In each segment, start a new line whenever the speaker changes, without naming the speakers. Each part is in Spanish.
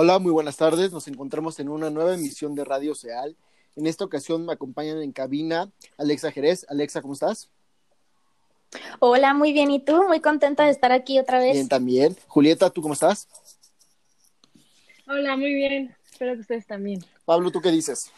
Hola, muy buenas tardes. Nos encontramos en una nueva emisión de Radio Seal. En esta ocasión me acompañan en cabina Alexa Jerez. Alexa, ¿cómo estás?
Hola, muy bien. ¿Y tú? Muy contenta de estar aquí otra vez.
Bien, también. Julieta, ¿tú cómo estás?
Hola, muy bien. Espero que ustedes también.
Pablo, ¿tú qué dices?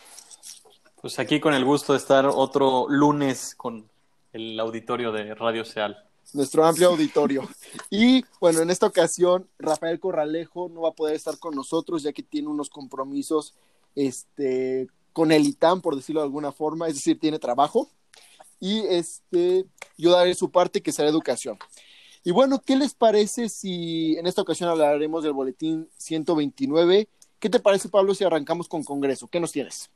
Pues aquí con el gusto de estar otro lunes con el auditorio de Radio Seal
nuestro amplio auditorio. Y bueno, en esta ocasión Rafael Corralejo no va a poder estar con nosotros ya que tiene unos compromisos este, con el ITAM, por decirlo de alguna forma, es decir, tiene trabajo. Y este, yo daré su parte que será educación. Y bueno, ¿qué les parece si en esta ocasión hablaremos del boletín 129? ¿Qué te parece, Pablo, si arrancamos con Congreso? ¿Qué nos tienes?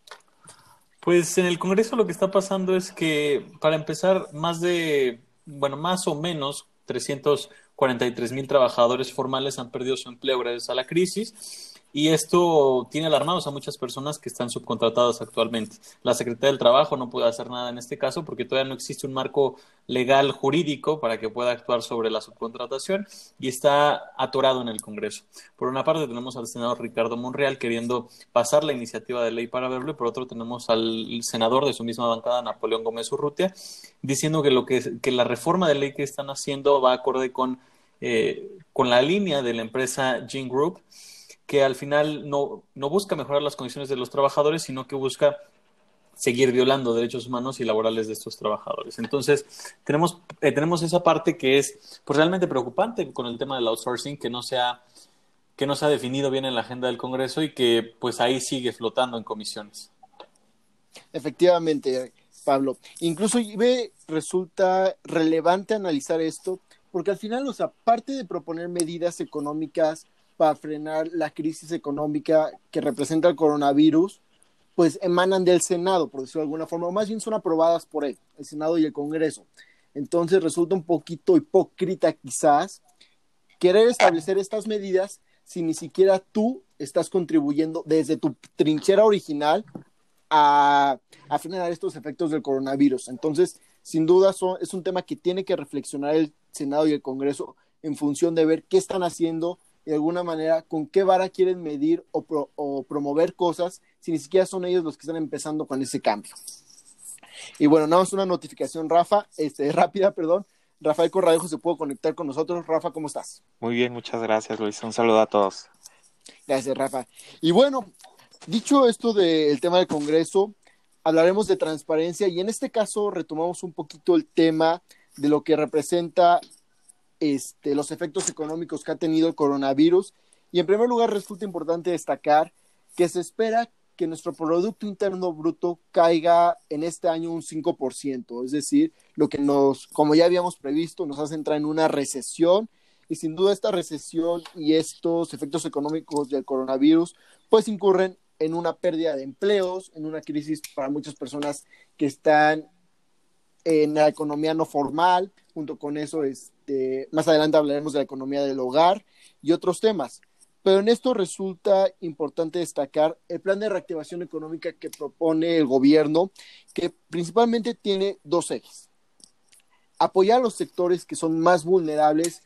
Pues en el Congreso lo que está pasando es que, para empezar, más de bueno, más o menos 343 mil trabajadores formales han perdido su empleo gracias a la crisis y esto tiene alarmados a muchas personas que están subcontratadas actualmente. La Secretaría del Trabajo no puede hacer nada en este caso porque todavía no existe un marco legal jurídico para que pueda actuar sobre la subcontratación y está atorado en el Congreso. Por una parte tenemos al senador Ricardo Monreal queriendo pasar la iniciativa de ley para verlo y por otro tenemos al senador de su misma bancada, Napoleón Gómez Urrutia, diciendo que, lo que, que la reforma de ley que están haciendo va acorde con, eh, con la línea de la empresa Gene Group que al final no, no busca mejorar las condiciones de los trabajadores, sino que busca seguir violando derechos humanos y laborales de estos trabajadores. Entonces, tenemos, eh, tenemos esa parte que es pues, realmente preocupante con el tema del outsourcing, que no, se ha, que no definido bien en la agenda del Congreso y que pues ahí sigue flotando en comisiones.
Efectivamente, Pablo. Incluso ve, resulta relevante analizar esto, porque al final, o sea, aparte de proponer medidas económicas para frenar la crisis económica que representa el coronavirus, pues emanan del Senado, por decirlo de alguna forma, o más bien son aprobadas por él, el Senado y el Congreso. Entonces resulta un poquito hipócrita quizás querer establecer estas medidas si ni siquiera tú estás contribuyendo desde tu trinchera original a, a frenar estos efectos del coronavirus. Entonces, sin duda, es un tema que tiene que reflexionar el Senado y el Congreso en función de ver qué están haciendo de alguna manera con qué vara quieren medir o, promover cosas si ni siquiera son ellos los que están empezando con ese cambio. Y bueno, nada más una notificación, Rafa, este, rápida, perdón. Rafael Corradejo se pudo conectar con nosotros. Rafa, ¿cómo estás?
Muy bien, muchas gracias, Luis. Un saludo a todos.
Gracias, Rafa. Y bueno, dicho esto del tema del Congreso, hablaremos de transparencia y en este caso retomamos un poquito el tema de lo que representa este, los efectos económicos que ha tenido el coronavirus. Y en primer lugar, resulta importante destacar que se espera que nuestro Producto Interno Bruto caiga en este año un 5%, es decir, lo que nos, como ya habíamos previsto, nos hace entrar en una recesión y sin duda esta recesión y estos efectos económicos del coronavirus pues incurren en una pérdida de empleos, en una crisis para muchas personas que están en la economía no formal, junto con eso, más adelante hablaremos de la economía del hogar y otros temas. Pero en esto resulta importante destacar el plan de reactivación económica que propone el gobierno, que principalmente tiene dos ejes. Apoyar a los sectores que son más vulnerables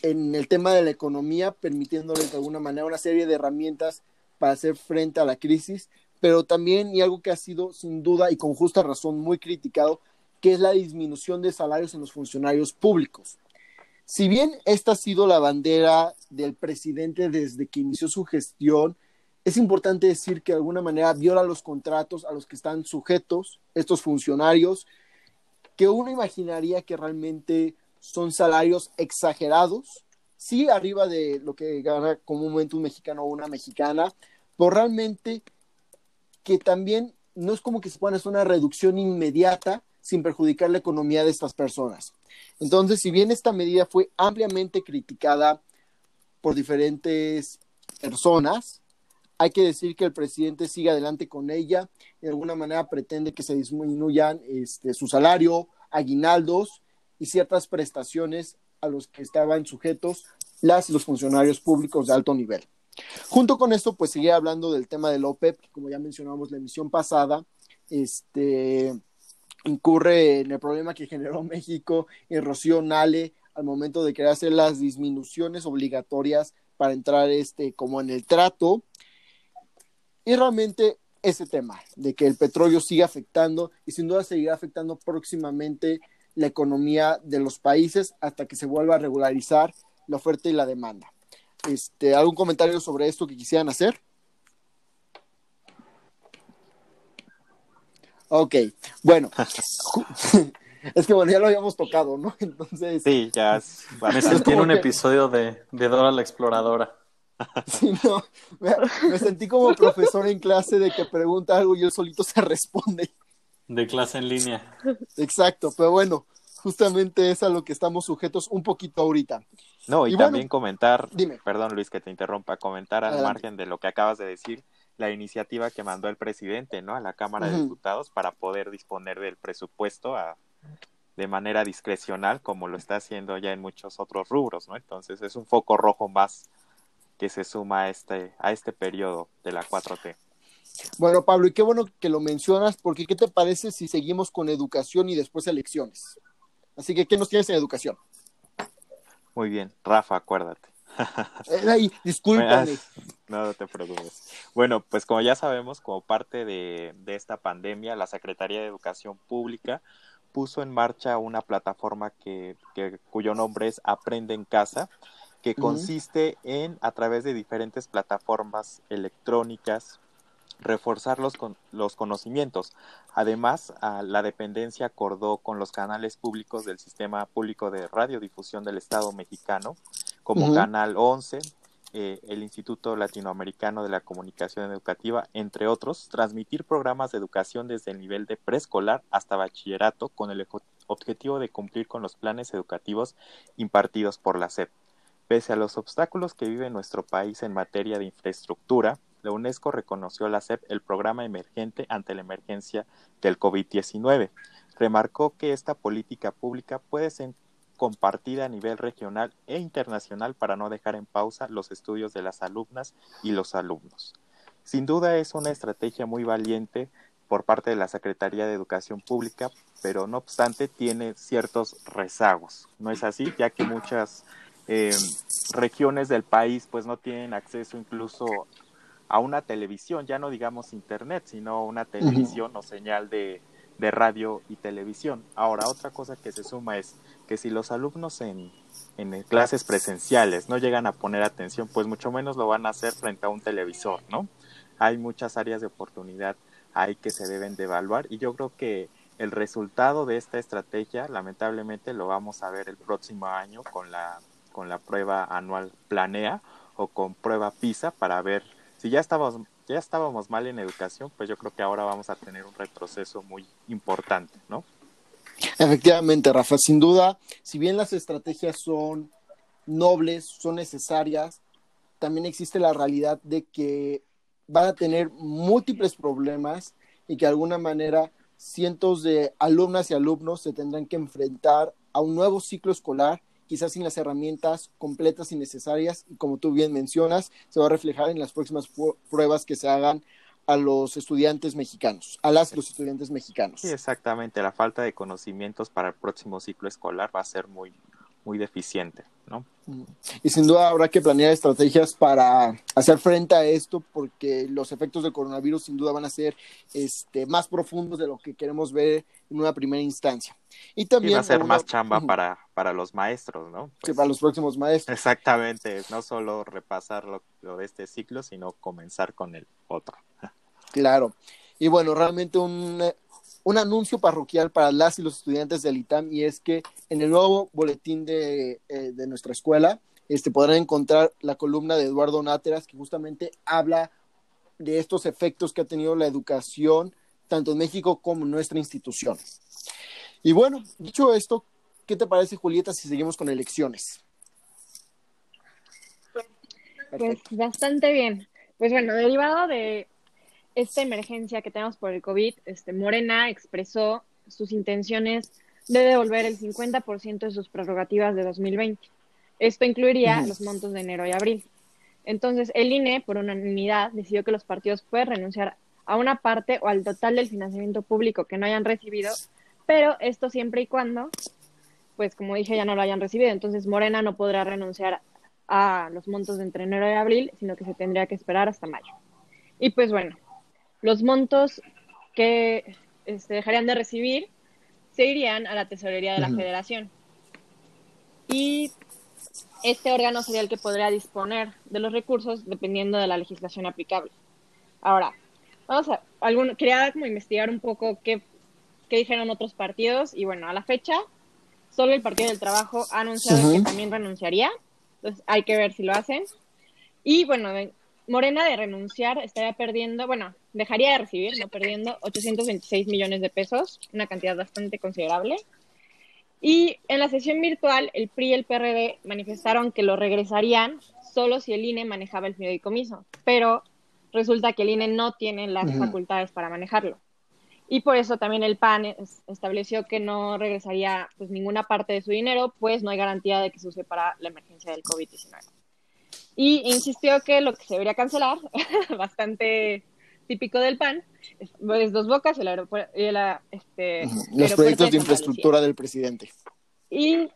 en el tema de la economía, permitiéndoles de alguna manera una serie de herramientas para hacer frente a la crisis, pero también, y algo que ha sido sin duda y con justa razón muy criticado, que es la disminución de salarios en los funcionarios públicos. Si bien esta ha sido la bandera del presidente desde que inició su gestión, es importante decir que de alguna manera viola los contratos a los que están sujetos estos funcionarios, que uno imaginaría que realmente son salarios exagerados, sí arriba de lo que gana comúnmente un mexicano o una mexicana, pero realmente que también no es como que se pueda una reducción inmediata sin perjudicar la economía de estas personas. Entonces, si bien esta medida fue ampliamente criticada por diferentes personas, hay que decir que el presidente sigue adelante con ella, de alguna manera pretende que se disminuyan este, su salario, aguinaldos y ciertas prestaciones a los que estaban sujetos las y los funcionarios públicos de alto nivel. Junto con esto, pues sigue hablando del tema del OPEP, que como ya mencionamos la emisión pasada, este, incurre en el problema que generó México y Rocío Nale al momento de querer hacer las disminuciones obligatorias para entrar este, como en el trato. Y realmente ese tema de que el petróleo sigue afectando y sin duda seguirá afectando próximamente la economía de los países hasta que se vuelva a regularizar la oferta y la demanda. Este, ¿Algún comentario sobre esto que quisieran hacer? Ok, bueno, es que bueno, ya lo habíamos tocado, ¿no? Entonces.
Sí, ya es
Me sentí en un episodio de, de Dora la Exploradora.
Sí, no, me, me, sentí como profesor en clase de que pregunta algo y él solito se responde.
De clase en línea.
Exacto, pero bueno, justamente es a lo que estamos sujetos un poquito ahorita.
No, y,
Y
también
bueno,
comentar,
dime.
perdón Luis que te interrumpa, comentar al
Adelante.
margen de lo que acabas de decir, la iniciativa que mandó el presidente, ¿no? A la Cámara de. Diputados para poder disponer del presupuesto a, de manera discrecional, como lo está haciendo ya en muchos otros rubros, ¿no? Entonces es un foco rojo más que se suma a este, a este periodo de la 4T.
Bueno, Pablo, y qué bueno que lo mencionas, porque ¿qué te parece si seguimos con educación y después elecciones? Así que, ¿qué nos tienes en educación?
Muy bien, Rafa, acuérdate.
Eh, ay, discúlpame.
No, no te preocupes. Bueno, pues como ya sabemos, como parte de, de esta pandemia, la Secretaría de Educación Pública puso en marcha una plataforma que, que- cuyo nombre es Aprende en Casa, que consiste en, a través de diferentes plataformas electrónicas, reforzar los, con- los conocimientos. Además, a la dependencia acordó con los canales públicos del Sistema Público de Radiodifusión del Estado mexicano, como. Canal 11, eh, el Instituto Latinoamericano de la Comunicación Educativa, entre otros, transmitir programas de educación desde el nivel de preescolar hasta bachillerato con el objetivo de cumplir con los planes educativos impartidos por la SEP. Pese a los obstáculos que vive nuestro país en materia de infraestructura, la UNESCO reconoció a la SEP el programa emergente ante la emergencia del COVID-19. Remarcó que esta política pública puede ser compartida a nivel regional e internacional para no dejar en pausa los estudios de las alumnas y los alumnos. Sin duda es una estrategia muy valiente por parte de la Secretaría de Educación Pública, pero no obstante tiene ciertos rezagos. ¿No es así? Ya que muchas eh, regiones del país pues no tienen acceso incluso a una televisión, ya no digamos internet, sino una televisión o señal de, de radio y televisión. Ahora, otra cosa que se suma es que si los alumnos en, en clases presenciales no llegan a poner atención, pues mucho menos lo van a hacer frente a un televisor, ¿no? Hay muchas áreas de oportunidad ahí que se deben de evaluar y yo creo que el resultado de esta estrategia lamentablemente lo vamos a ver el próximo año con la con la prueba anual Planea o con prueba PISA para ver si ya estábamos ya estábamos mal en educación, pues yo creo que ahora vamos a tener un retroceso muy importante, ¿no?
Efectivamente, Rafa, sin duda, si bien las estrategias son nobles, son necesarias, también existe la realidad de que van a tener múltiples problemas y que de alguna manera cientos de alumnas y alumnos se tendrán que enfrentar a un nuevo ciclo escolar, quizás sin las herramientas completas y necesarias, y como tú bien mencionas, se va a reflejar en las próximas pruebas que se hagan a los estudiantes mexicanos, a las los estudiantes mexicanos.
Sí, exactamente. La falta de conocimientos para el próximo ciclo escolar va a ser muy, muy deficiente, ¿no?
Y sin duda habrá que planear estrategias para hacer frente a esto, porque los efectos del coronavirus sin duda van a ser este, más profundos de lo que queremos ver en una primera instancia. Y
Y
también
va a ser
una-
más chamba para, para los maestros, ¿no? Pues,
para los próximos maestros.
Exactamente, no solo repasar lo, lo de este ciclo, sino comenzar con el otro.
Claro. Y bueno, realmente un, un anuncio parroquial para las y los estudiantes del ITAM y es que en el nuevo boletín de, eh, de nuestra escuela este, podrán encontrar la columna de Eduardo Náteras que justamente habla de estos efectos que ha tenido la educación tanto en México como en nuestra institución. Y bueno, dicho esto, ¿qué te parece, Julieta, si seguimos con elecciones?
Pues
Perfecto.
bastante bien. Pues bueno, derivado de esta emergencia que tenemos por el COVID, este, Morena expresó sus intenciones de devolver el 50% de sus prerrogativas de 2020. Esto incluiría los montos de enero y abril. Entonces, el INE, por unanimidad, decidió que los partidos pueden renunciar a una parte o al total del financiamiento público que no hayan recibido, pero esto siempre y cuando, pues como dije, ya no lo hayan recibido. Entonces, Morena no podrá renunciar a los montos de entre enero y abril, sino que se tendría que esperar hasta mayo. Y pues bueno, los montos que este, dejarían de recibir se irían a la tesorería de la federación. Y este órgano sería el que podría disponer de los recursos dependiendo de la legislación aplicable. Ahora, vamos a, algún, quería como investigar un poco qué, qué dijeron otros partidos y bueno, a la fecha, solo el Partido del Trabajo ha anunciado que también renunciaría, entonces hay que ver si lo hacen. Y bueno, Morena de renunciar estaría perdiendo, bueno, dejaría de recibir, no perdiendo 826 millones de pesos, una cantidad bastante considerable. Y en la sesión virtual, el PRI y el PRD manifestaron que lo regresarían solo si el INE manejaba el fideicomiso, pero resulta que el INE no tiene las facultades para manejarlo. Y por eso también el PAN estableció que no regresaría pues ninguna parte de su dinero, pues no hay garantía de que se use para la emergencia del COVID-19. Y insistió que lo que se debería cancelar, bastante típico del PAN, es, Dos Bocas, el aeropuerto, y este,
los proyectos de infraestructura del presidente.
Y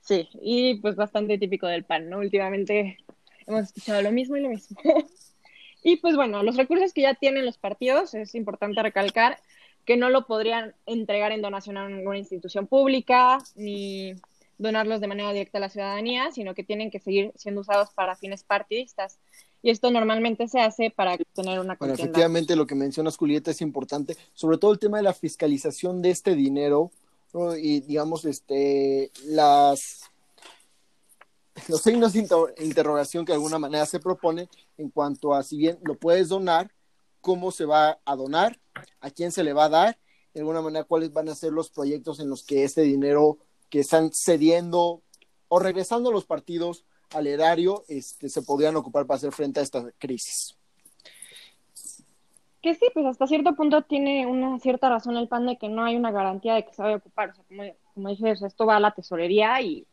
sí, y pues bastante típico del PAN, ¿no? Últimamente hemos escuchado lo mismo y lo mismo. y pues bueno, los recursos que ya tienen los partidos, es importante recalcar que no lo podrían entregar en donación a ninguna institución pública, ni donarlos de manera directa a la ciudadanía, sino que tienen que seguir siendo usados para fines partidistas. Y esto normalmente se hace para tener una
Bueno, efectivamente lo que mencionas, Julieta, es importante, sobre todo el tema de la fiscalización de este dinero y, digamos, este, las los signos de interrogación que de alguna manera se proponen en cuanto a si bien lo puedes donar, cómo se va a donar, a quién se le va a dar, de alguna manera cuáles van a ser los proyectos en los que este dinero que están cediendo o regresando los partidos al erario este, se podrían ocupar para hacer frente a esta crisis.
Que sí, pues hasta cierto punto tiene una cierta razón el PAN de que no hay una garantía de que se vaya a ocupar. O sea, como, como dices, esto va a la tesorería y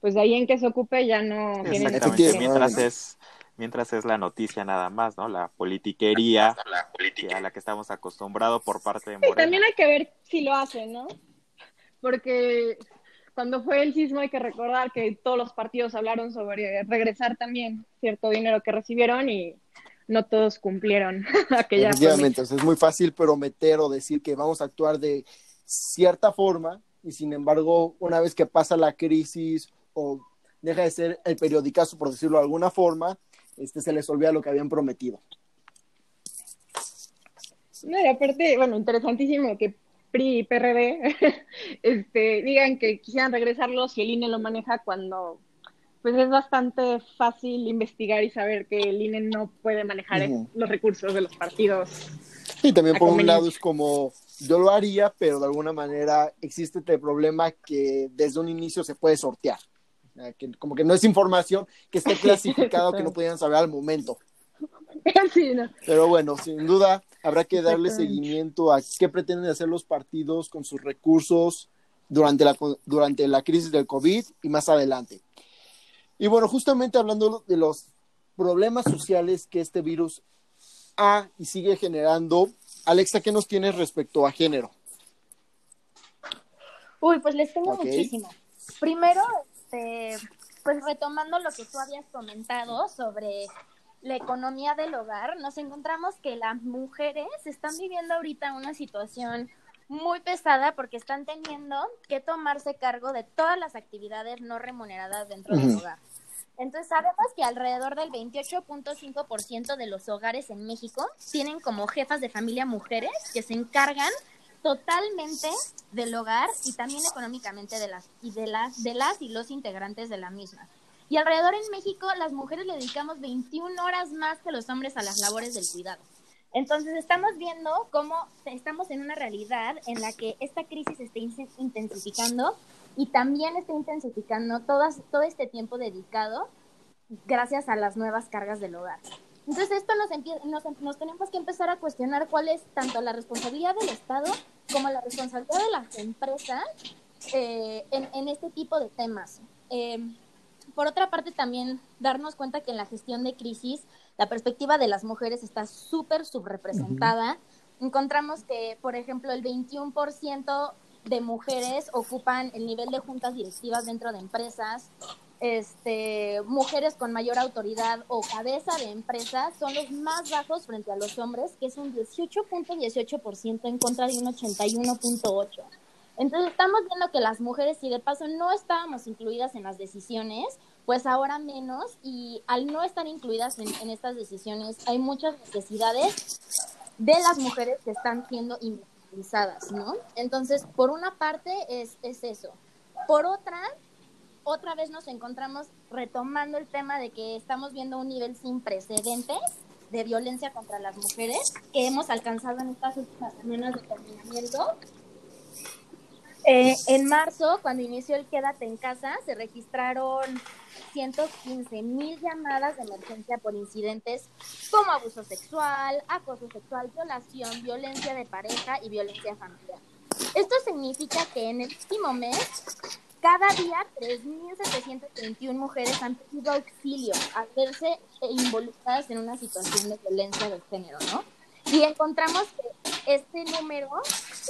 pues de ahí en que se ocupe ya no
tiene mientras es mientras es la noticia nada más, ¿no? La politiquería, a la que estamos acostumbrados por parte de Morena.
Sí, también hay que ver si lo hacen, ¿no? Porque cuando fue el sismo hay que recordar que todos los partidos hablaron sobre regresar también cierto dinero que recibieron y no todos cumplieron aquella
Efectivamente, es muy fácil prometer o decir que vamos a actuar de cierta forma y sin embargo, una vez que pasa la crisis o deja de ser el periodicazo, por decirlo de alguna forma, este se les olvida lo que habían prometido.
No, y aparte, bueno, interesantísimo que PRI y PRD este, digan que quisieran regresarlo si el INE lo maneja cuando pues es bastante fácil investigar y saber que el INE no puede manejar los recursos de los partidos.
Y también por un lado es como yo lo haría, pero de alguna manera existe este problema que desde un inicio se puede sortear. como que no es información que esté clasificada o que no pudieran saber al momento. Pero bueno, sin duda habrá que darle seguimiento a qué pretenden hacer los partidos con sus recursos durante la, durante la crisis del COVID y más adelante. Y bueno, justamente hablando de los problemas sociales que este virus ha y sigue generando, Alexa, ¿qué nos tienes respecto a género?
Uy, pues les tengo muchísimo. Primero, este, pues retomando lo que tú habías comentado sobre la economía del hogar, nos encontramos que las mujeres están viviendo ahorita una situación muy pesada porque están teniendo que tomarse cargo de todas las actividades no remuneradas dentro del hogar. Entonces sabemos que alrededor del 28.5% de los hogares en México tienen como jefas de familia mujeres que se encargan totalmente del hogar y también económicamente de las y de las de las y los integrantes de la misma. Y alrededor en México las mujeres le dedicamos 21 horas más que los hombres a las labores del cuidado. Entonces estamos viendo cómo estamos en una realidad en la que esta crisis está intensificando y también está intensificando todas, todo este tiempo dedicado gracias a las nuevas cargas del hogar. Entonces esto nos, nos, nos, tenemos que empezar a cuestionar cuál es tanto la responsabilidad del Estado como la responsabilidad de las empresas eh, en, en, este tipo de temas. Eh, por otra parte, también darnos cuenta que en la gestión de crisis la perspectiva de las mujeres está súper subrepresentada. Encontramos que, por ejemplo, el 21% de mujeres ocupan el nivel de juntas directivas dentro de empresas. este, mujeres con mayor autoridad o cabeza de empresa son los más bajos frente a los hombres, que es un 18.18% en contra de un 81.8%. Entonces estamos viendo que las mujeres, si de paso no estábamos incluidas en las decisiones, pues ahora menos y al no estar incluidas en, en estas decisiones hay muchas necesidades de las mujeres que están siendo invisibilizadas, ¿no? Entonces, por una parte es, es eso. Por otra, otra vez nos encontramos retomando el tema de que estamos viendo un nivel sin precedentes de violencia contra las mujeres que hemos alcanzado en estas últimas semanas de confinamiento. Eh, en marzo, cuando inició el Quédate en casa, se registraron 115 mil llamadas de emergencia por incidentes como abuso sexual, acoso sexual, violación, violencia de pareja y violencia familiar. Esto significa que en el último mes cada día, 3.721 mujeres han pedido auxilio al verse involucradas en una situación de violencia de género, ¿no? Y encontramos que este número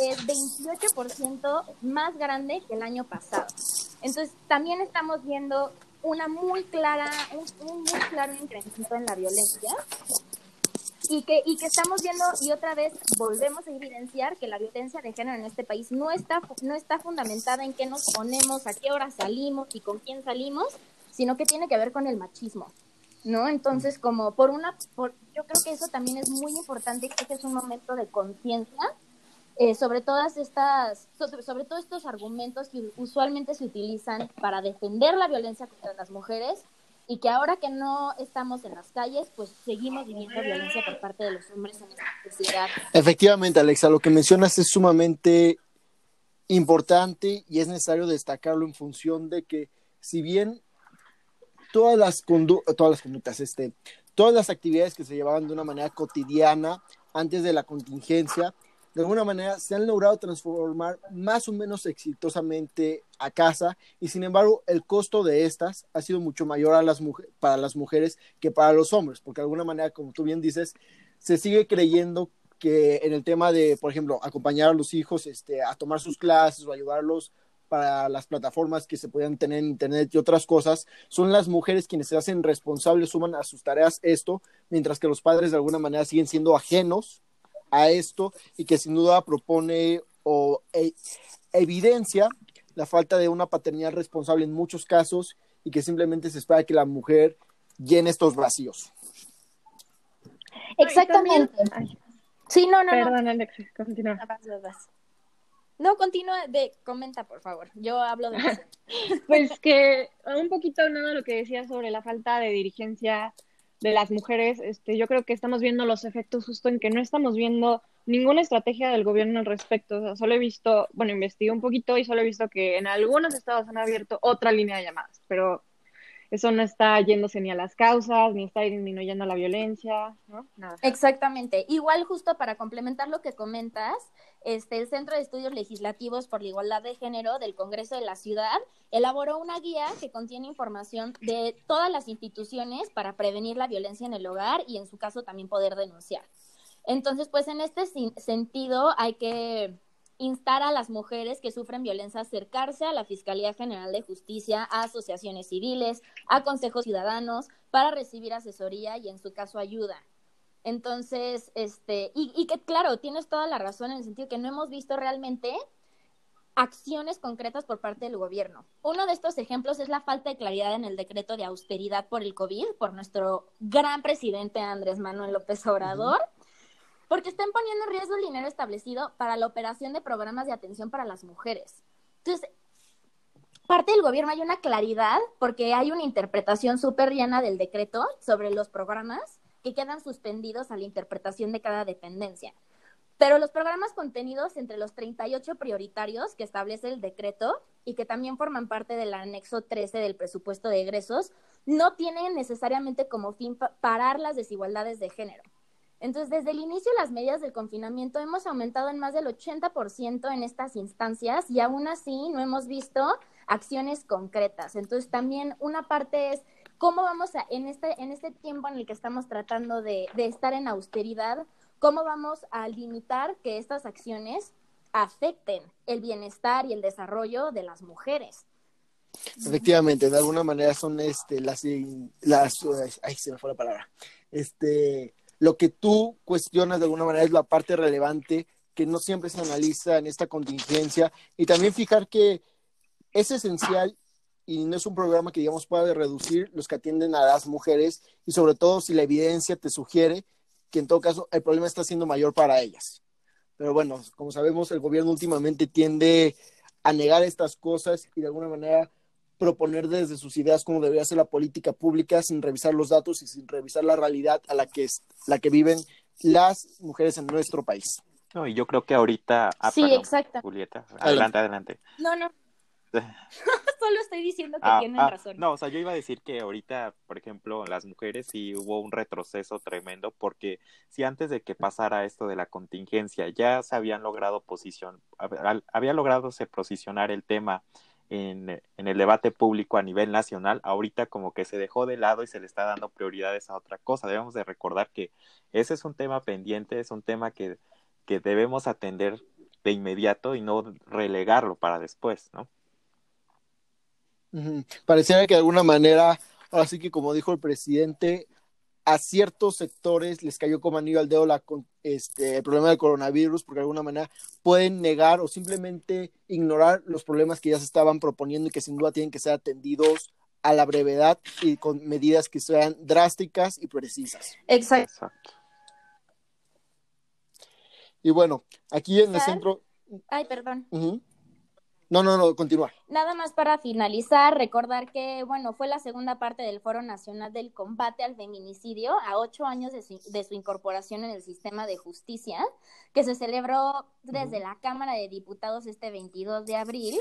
es 28% más grande que el año pasado. Entonces, también estamos viendo una muy clara, un, un muy claro incremento en la violencia y que, y que estamos viendo y otra vez volvemos a evidenciar que la violencia de género en este país no está, no está fundamentada en qué nos ponemos, a qué hora salimos y con quién salimos, sino que tiene que ver con el machismo. ¿No? Entonces, como por una, por, yo creo que eso también es muy importante, que es un momento de conciencia eh, sobre todas estas, sobre, todos estos argumentos que usualmente se utilizan para defender la violencia contra las mujeres, y que ahora que no estamos en las calles, pues seguimos viviendo violencia por parte de los hombres en esta sociedad.
Efectivamente, Alexa, lo que mencionas es sumamente importante y es necesario destacarlo en función de que si bien todas las todas las conductas, este, todas las actividades que se llevaban de una manera cotidiana antes de la contingencia de alguna manera se han logrado transformar más o menos exitosamente a casa y sin embargo el costo de estas ha sido mucho mayor a las para las mujeres que para los hombres, porque de alguna manera, como tú bien dices, se sigue creyendo que en el tema de, por ejemplo, acompañar a los hijos este, a tomar sus clases o ayudarlos para las plataformas que se puedan tener en Internet y otras cosas, son las mujeres quienes se hacen responsables, suman a sus tareas esto, mientras que los padres de alguna manera siguen siendo ajenos a esto y que sin duda propone o e, evidencia la falta de una paternidad responsable en muchos casos y que simplemente se espera que la mujer llene estos vacíos.
Exactamente. Sí, no, no.
Perdón, Alex, continúa.
No, continúa, de, comenta, por favor. Yo hablo de
pues que un poquito nada lo que decía sobre la falta de dirigencia de las mujeres, este, yo creo que estamos viendo los efectos justo en que no estamos viendo ninguna estrategia del gobierno al respecto. O sea, solo he visto, bueno, investigué un poquito y solo he visto que en algunos estados han abierto otra línea de llamadas, pero eso no está yéndose ni a las causas, ni está disminuyendo la violencia, ¿no? Nada.
Exactamente. Igual justo para complementar lo que comentas, este, el Centro de Estudios Legislativos por la Igualdad de Género del Congreso de la Ciudad elaboró una guía que contiene información de todas las instituciones para prevenir la violencia en el hogar y en su caso también poder denunciar. Entonces, pues en este sentido hay que instar a las mujeres que sufren violencia a acercarse a la Fiscalía General de Justicia, a asociaciones civiles, a consejos ciudadanos para recibir asesoría y en su caso ayuda. Entonces, este, y, y, que claro, tienes toda la razón en el sentido que no hemos visto realmente acciones concretas por parte del gobierno. Uno de estos ejemplos es la falta de claridad en el decreto de austeridad por el COVID, por nuestro gran presidente Andrés Manuel López Obrador, porque están poniendo en riesgo el dinero establecido para la operación de programas de atención para las mujeres. Entonces, parte del gobierno hay una claridad porque hay una interpretación súper llena del decreto sobre los programas que quedan suspendidos a la interpretación de cada dependencia. Pero los programas contenidos entre los 38 prioritarios que establece el decreto y que también forman parte del anexo 13 del presupuesto de egresos no tienen necesariamente como fin parar las desigualdades de género. Entonces, desde el inicio las medidas del confinamiento hemos aumentado en más del 80% en estas instancias y aún así no hemos visto acciones concretas. Entonces, también una parte es cómo vamos a, en este, en este tiempo en el que estamos tratando de, de estar en austeridad, cómo vamos a limitar que estas acciones afecten el bienestar y el desarrollo de las mujeres.
Efectivamente, de alguna manera son este las las ay se me fue la palabra. Este lo que tú cuestionas de alguna manera es la parte relevante que no siempre se analiza en esta contingencia y también fijar que es esencial y no es un programa que digamos pueda reducir los que atienden a las mujeres y sobre todo si la evidencia te sugiere que en todo caso el problema está siendo mayor para ellas. Pero bueno, como sabemos, el gobierno últimamente tiende a negar estas cosas y de alguna manera proponer desde sus ideas cómo debería ser la política pública sin revisar los datos y sin revisar la realidad a la que, la que viven las mujeres en nuestro país.
No, y yo creo que ahorita...
Ah, sí, exacto.
Julieta, adelante, adelante.
No, no. Solo estoy diciendo que ah, tienen ah, razón.
No, o sea, yo iba a decir que ahorita, por ejemplo, las mujeres sí hubo un retroceso tremendo porque si antes de que pasara esto de la contingencia ya se habían logrado posición, había logrado se posicionar el tema en, en, el debate público a nivel nacional, ahorita como que se dejó de lado y se le está dando prioridades a otra cosa. Debemos de recordar que ese es un tema pendiente, es un tema que, que debemos atender de inmediato y no relegarlo para después, ¿no?
Pareciera que de alguna manera, ahora sí que como dijo el presidente, a ciertos sectores les cayó como anillo al dedo la, este, el problema del coronavirus, porque de alguna manera pueden negar o simplemente ignorar los problemas que ya se estaban proponiendo y que sin duda tienen que ser atendidos a la brevedad y con medidas que sean drásticas y precisas.
Exacto.
Y bueno, aquí en el centro...
Ay, perdón.
No, no, no, continúa.
Nada más para finalizar, recordar que, bueno, fue la segunda parte del Foro Nacional del Combate al Feminicidio, a ocho años de su, incorporación en el sistema de justicia, que se celebró desde la Cámara de Diputados este 22 de abril.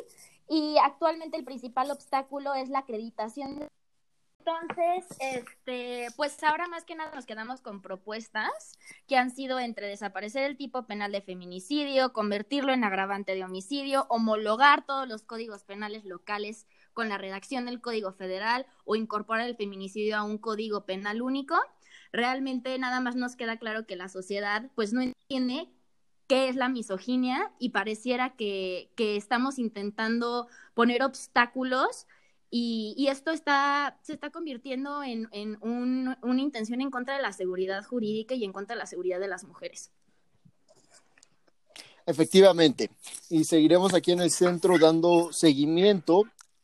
Y actualmente el principal obstáculo es la acreditación entonces, este, pues ahora más que nada nos quedamos con propuestas que han sido entre desaparecer el tipo penal de feminicidio, convertirlo en agravante de homicidio, homologar todos los códigos penales locales con la redacción del Código Federal o incorporar el feminicidio a un código penal único. Realmente nada más nos queda claro que la sociedad pues no entiende qué es la misoginia y pareciera que, que estamos intentando poner obstáculos y, esto está, se está convirtiendo en, una intención en contra de la seguridad jurídica y en contra de la seguridad de las mujeres.
Efectivamente, y seguiremos aquí en el centro dando seguimiento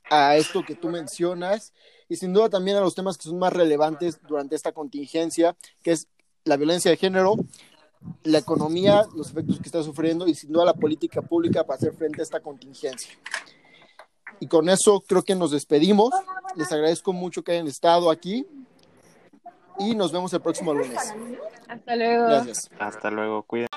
a esto que tú mencionas y sin duda también a los temas que son más relevantes durante esta contingencia, que es la violencia de género, la economía, los efectos que está sufriendo y sin duda la política pública para hacer frente a esta contingencia. Y con eso creo que nos despedimos. Les agradezco mucho que hayan estado aquí. Y nos vemos el próximo lunes.
Hasta luego.
Gracias.
Hasta luego. Cuídense.